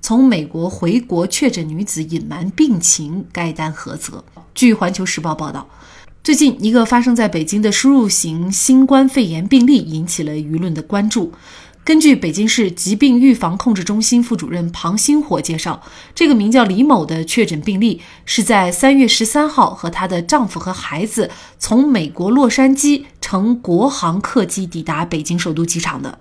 从美国回国确诊女子隐瞒病情，该担何责？据环球时报报道，最近一个发生在北京的输入型新冠肺炎病例引起了舆论的关注。根据北京市疾病预防控制中心副主任庞星火介绍，这个名叫李某的确诊病例是在三月十三号和她的丈夫和孩子从美国洛杉矶乘国航客机抵达北京首都机场的。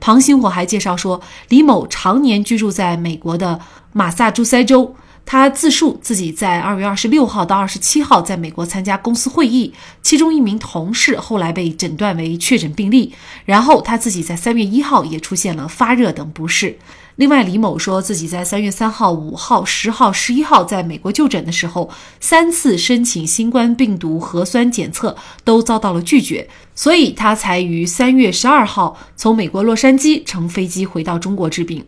庞星火还介绍说，李某常年居住在美国的马萨诸塞州。他自述自己在二月二十六号到二十七号在美国参加公司会议，其中一名同事后来被诊断为确诊病例。然后他自己在三月一号也出现了发热等不适。另外，李某说自己在三月三号、五号、十号、十一号在美国就诊的时候，三次申请新冠病毒核酸检测都遭到了拒绝，所以他才于三月十二号从美国洛杉矶乘飞机回到中国治病。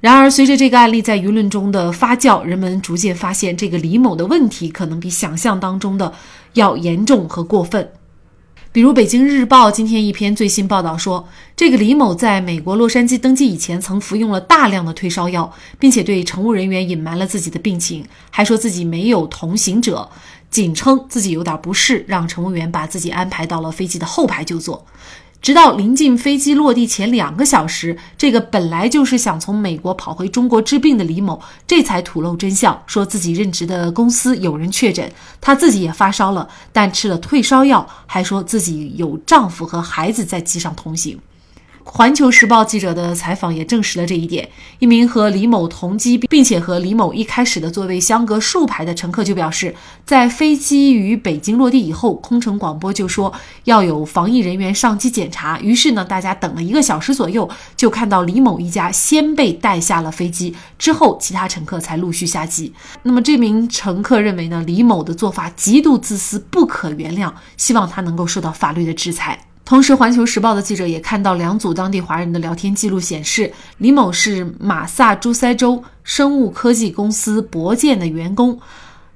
然而，随着这个案例在舆论中的发酵，人们逐渐发现这个李某的问题可能比想象当中的要严重和过分。比如，《北京日报》今天一篇最新报道说，这个李某在美国洛杉矶登机以前，曾服用了大量的退烧药，并且对乘务人员隐瞒了自己的病情，还说自己没有同行者，仅称自己有点不适，让乘务员把自己安排到了飞机的后排就坐。直到临近飞机落地前两个小时，这个本来就是想从美国跑回中国治病的李某，这才吐露真相，说自己任职的公司有人确诊，他自己也发烧了，但吃了退烧药，还说自己有丈夫和孩子在机上同行。环球时报记者的采访也证实了这一点。一名和李某同机，并且和李某一开始的座位相隔数排的乘客就表示，在飞机于北京落地以后，空乘广播就说要有防疫人员上机检查。于是呢，大家等了一个小时左右，就看到李某一家先被带下了飞机，之后其他乘客才陆续下机。那么这名乘客认为呢，李某的做法极度自私，不可原谅，希望他能够受到法律的制裁。同时，《环球时报》的记者也看到两组当地华人的聊天记录，显示李某是马萨诸塞州生物科技公司博健的员工。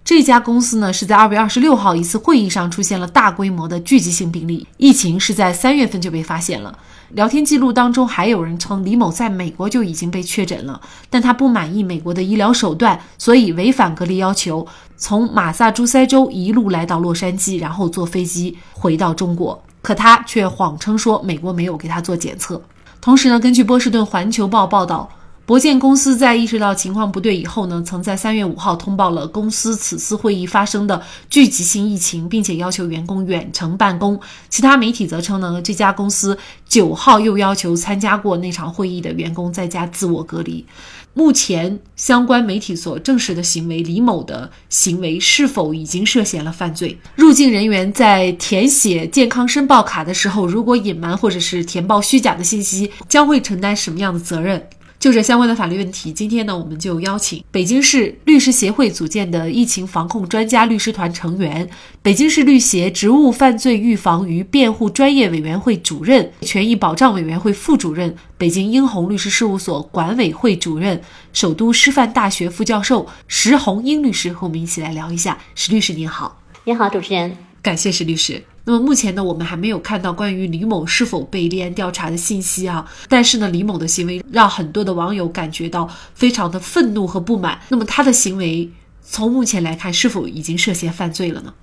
这家公司呢，是在二月二十六号一次会议上出现了大规模的聚集性病例，疫情是在三月份就被发现了。聊天记录当中还有人称李某在美国就已经被确诊了，但他不满意美国的医疗手段，所以违反隔离要求，从马萨诸塞州一路来到洛杉矶，然后坐飞机回到中国。可他却谎称说美国没有给他做检测。同时呢，根据波士顿环球报报道，博建公司在意识到情况不对以后呢，曾在三月五号通报了公司此次会议发生的聚集性疫情，并且要求员工远程办公。其他媒体则称呢，这家公司九号又要求参加过那场会议的员工在家自我隔离。目前相关媒体所证实的行为，李某的行为是否已经涉嫌了犯罪？入境人员在填写健康申报卡的时候，如果隐瞒或者是填报虚假的信息，将会承担什么样的责任？就这相关的法律问题，今天呢，我们就邀请北京市律师协会组建的疫情防控专家律师团成员、北京市律协职务犯罪预防与辩护专业委员会主任、权益保障委员会副主任、北京英宏律师事务所管委会主任、首都师范大学副教授石红英律师和我们一起来聊一下。石律师您好，您好，主持人，感谢石律师。那么目前呢，我们还没有看到关于李某是否被立案调查的信息啊。但是呢，李某的行为让很多的网友感觉到非常的愤怒和不满。那么他的行为从目前来看，是否已经涉嫌犯罪了呢？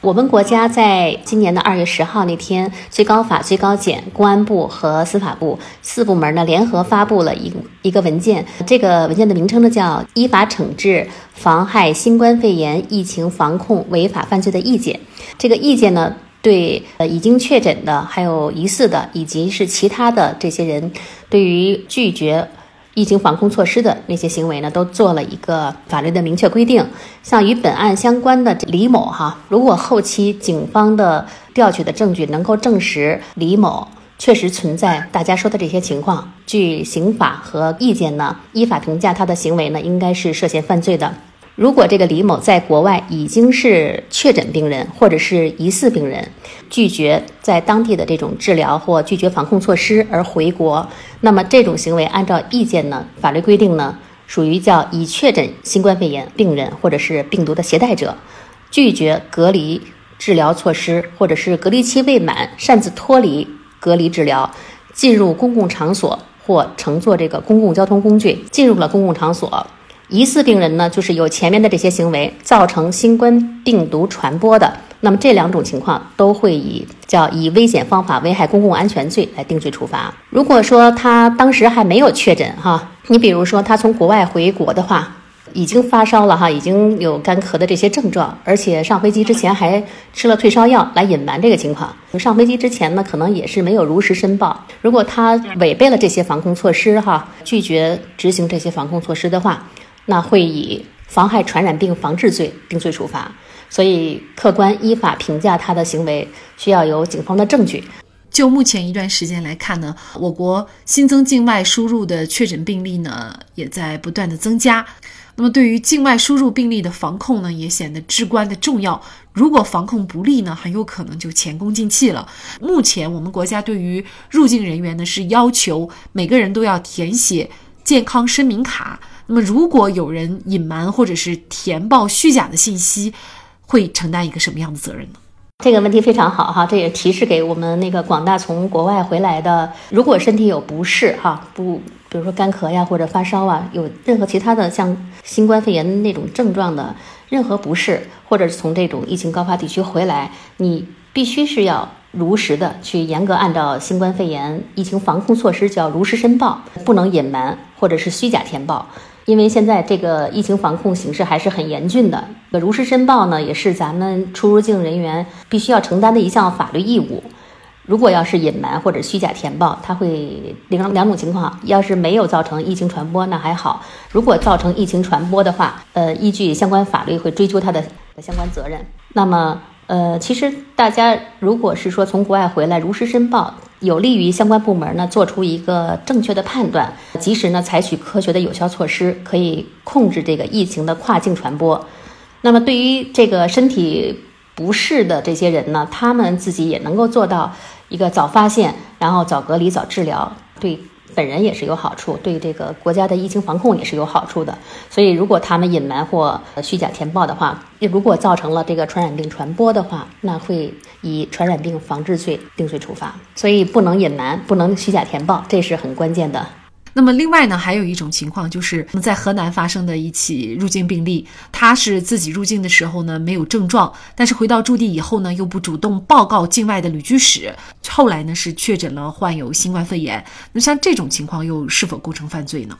我们国家在今年的二月十号那天，最高法、最高检、公安部和司法部四部门呢联合发布了一一个文件。这个文件的名称呢叫《依法惩治妨害新冠肺炎疫情防控违法犯罪的意见》。这个意见呢。对呃已经确诊的，还有疑似的，以及是其他的这些人，对于拒绝疫情防控措施的那些行为呢，都做了一个法律的明确规定。像与本案相关的李某哈，如果后期警方的调取的证据能够证实李某确实存在大家说的这些情况，据刑法和意见呢，依法评价他的行为呢，应该是涉嫌犯罪的。如果这个李某在国外已经是确诊病人或者是疑似病人，拒绝在当地的这种治疗或拒绝防控措施而回国，那么这种行为按照意见呢，法律规定呢，属于叫已确诊新冠肺炎病人或者是病毒的携带者，拒绝隔离治疗措施或者是隔离期未满擅自脱离隔离治疗，进入公共场所或乘坐这个公共交通工具进入了公共场所。疑似病人呢，就是有前面的这些行为造成新冠病毒传播的，那么这两种情况都会以叫以危险方法危害公共安全罪来定罪处罚。如果说他当时还没有确诊哈，你比如说他从国外回国的话，已经发烧了哈，已经有干咳的这些症状，而且上飞机之前还吃了退烧药来隐瞒这个情况。上飞机之前呢，可能也是没有如实申报。如果他违背了这些防控措施哈，拒绝执行这些防控措施的话。那会以妨害传染病防治罪定罪处罚，所以客观依法评价他的行为需要有警方的证据。就目前一段时间来看呢，我国新增境外输入的确诊病例呢也在不断的增加。那么对于境外输入病例的防控呢，也显得至关的重要。如果防控不力呢，很有可能就前功尽弃了。目前我们国家对于入境人员呢是要求每个人都要填写健康声明卡。那么，如果有人隐瞒或者是填报虚假的信息，会承担一个什么样的责任呢？这个问题非常好哈，这也提示给我们那个广大从国外回来的，如果身体有不适哈，不，比如说干咳呀或者发烧啊，有任何其他的像新冠肺炎那种症状的任何不适，或者是从这种疫情高发地区回来，你必须是要如实的去严格按照新冠肺炎疫情防控措施，叫如实申报，不能隐瞒或者是虚假填报。因为现在这个疫情防控形势还是很严峻的，如实申报呢，也是咱们出入境人员必须要承担的一项法律义务。如果要是隐瞒或者虚假填报，它会两两种情况：要是没有造成疫情传播，那还好；如果造成疫情传播的话，呃，依据相关法律会追究他的相关责任。那么。呃，其实大家如果是说从国外回来如实申报，有利于相关部门呢做出一个正确的判断，及时呢采取科学的有效措施，可以控制这个疫情的跨境传播。那么对于这个身体不适的这些人呢，他们自己也能够做到一个早发现，然后早隔离、早治疗，对。本人也是有好处，对这个国家的疫情防控也是有好处的。所以，如果他们隐瞒或虚假填报的话，如果造成了这个传染病传播的话，那会以传染病防治罪定罪处罚。所以，不能隐瞒，不能虚假填报，这是很关键的。那么另外呢，还有一种情况，就是在河南发生的一起入境病例，他是自己入境的时候呢没有症状，但是回到驻地以后呢又不主动报告境外的旅居史，后来呢是确诊了患有新冠肺炎。那像这种情况又是否构成犯罪呢？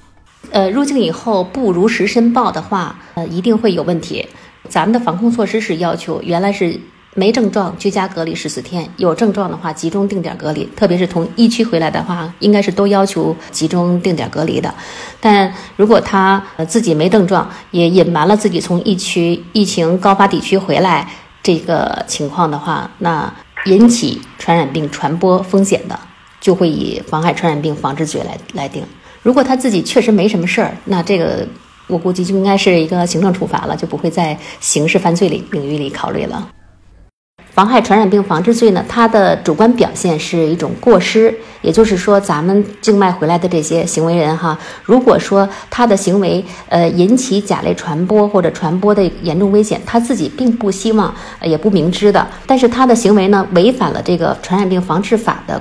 呃，入境以后不如实申报的话，呃，一定会有问题。咱们的防控措施是要求原来是。没症状居家隔离十四天，有症状的话集中定点隔离。特别是从疫区回来的话，应该是都要求集中定点隔离的。但如果他呃自己没症状，也隐瞒了自己从疫区疫情高发地区回来这个情况的话，那引起传染病传播风险的，就会以妨害传染病防治罪来来定。如果他自己确实没什么事儿，那这个我估计就应该是一个行政处罚了，就不会在刑事犯罪领领域里考虑了。妨害传染病防治罪呢，它的主观表现是一种过失，也就是说，咱们境外回来的这些行为人哈，如果说他的行为呃引起甲类传播或者传播的严重危险，他自己并不希望也不明知的，但是他的行为呢违反了这个传染病防治法的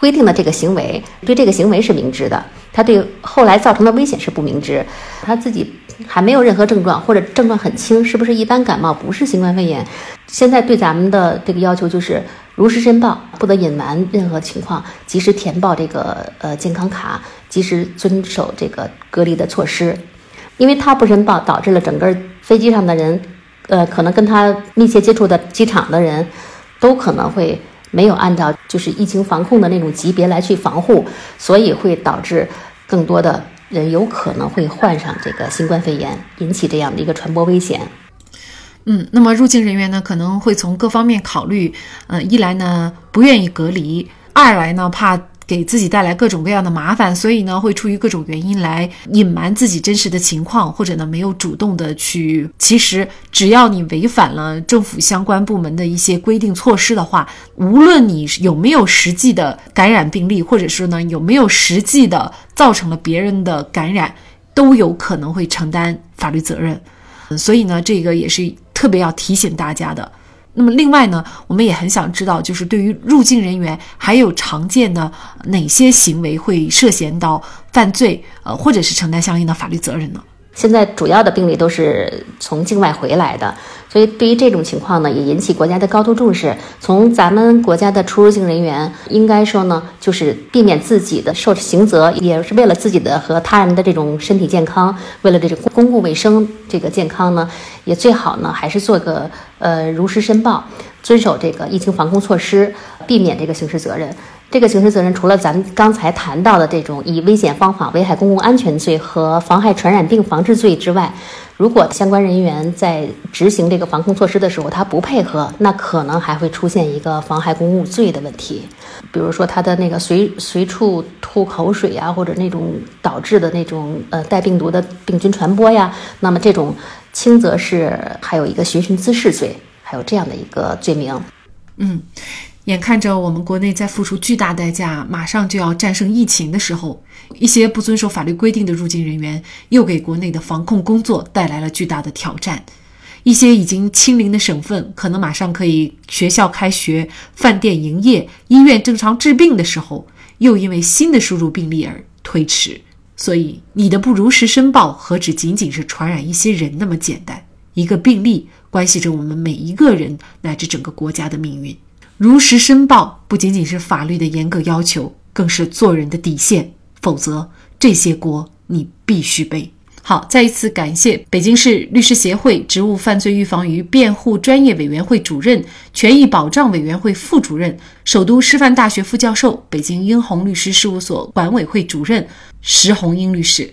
规定的这个行为，对这个行为是明知的，他对后来造成的危险是不明知，他自己。还没有任何症状，或者症状很轻，是不是一般感冒？不是新冠肺炎。现在对咱们的这个要求就是如实申报，不得隐瞒任何情况，及时填报这个呃健康卡，及时遵守这个隔离的措施。因为他不申报，导致了整个飞机上的人，呃，可能跟他密切接触的机场的人，都可能会没有按照就是疫情防控的那种级别来去防护，所以会导致更多的。人有可能会患上这个新冠肺炎，引起这样的一个传播危险。嗯，那么入境人员呢，可能会从各方面考虑，呃，一来呢不愿意隔离，二来呢怕给自己带来各种各样的麻烦，所以呢，会出于各种原因来隐瞒自己真实的情况，或者呢，没有主动的去。其实，只要你违反了政府相关部门的一些规定措施的话，无论你有没有实际的感染病例，或者是呢有没有实际的造成了别人的感染，都有可能会承担法律责任。所以呢，这个也是特别要提醒大家的。那么另外呢，我们也很想知道，就是对于入境人员，还有常见的哪些行为会涉嫌到犯罪，呃，或者是承担相应的法律责任呢？现在主要的病例都是从境外回来的，所以对于这种情况呢，也引起国家的高度重视。从咱们国家的出入境人员，应该说呢，就是避免自己的受刑责，也是为了自己的和他人的这种身体健康，为了这种公共卫生这个健康呢，也最好呢，还是做个呃如实申报，遵守这个疫情防控措施，避免这个刑事责任。这个刑事责任除了咱刚才谈到的这种以危险方法危害公共安全罪和妨害传染病防治罪之外，如果相关人员在执行这个防控措施的时候他不配合，那可能还会出现一个妨害公务罪的问题。比如说他的那个随随处吐口水呀，或者那种导致的那种呃带病毒的病菌传播呀，那么这种轻则是还有一个寻衅滋事罪，还有这样的一个罪名。嗯。眼看着我们国内在付出巨大代价，马上就要战胜疫情的时候，一些不遵守法律规定的入境人员又给国内的防控工作带来了巨大的挑战。一些已经清零的省份，可能马上可以学校开学、饭店营业、医院正常治病的时候，又因为新的输入病例而推迟。所以，你的不如实申报，何止仅仅是传染一些人那么简单？一个病例关系着我们每一个人乃至整个国家的命运。如实申报不仅仅是法律的严格要求，更是做人的底线。否则，这些锅你必须背。好，再一次感谢北京市律师协会职务犯罪预防与辩护专业委员会主任、权益保障委员会副主任、首都师范大学副教授、北京英宏律师事务所管委会主任石红英律师。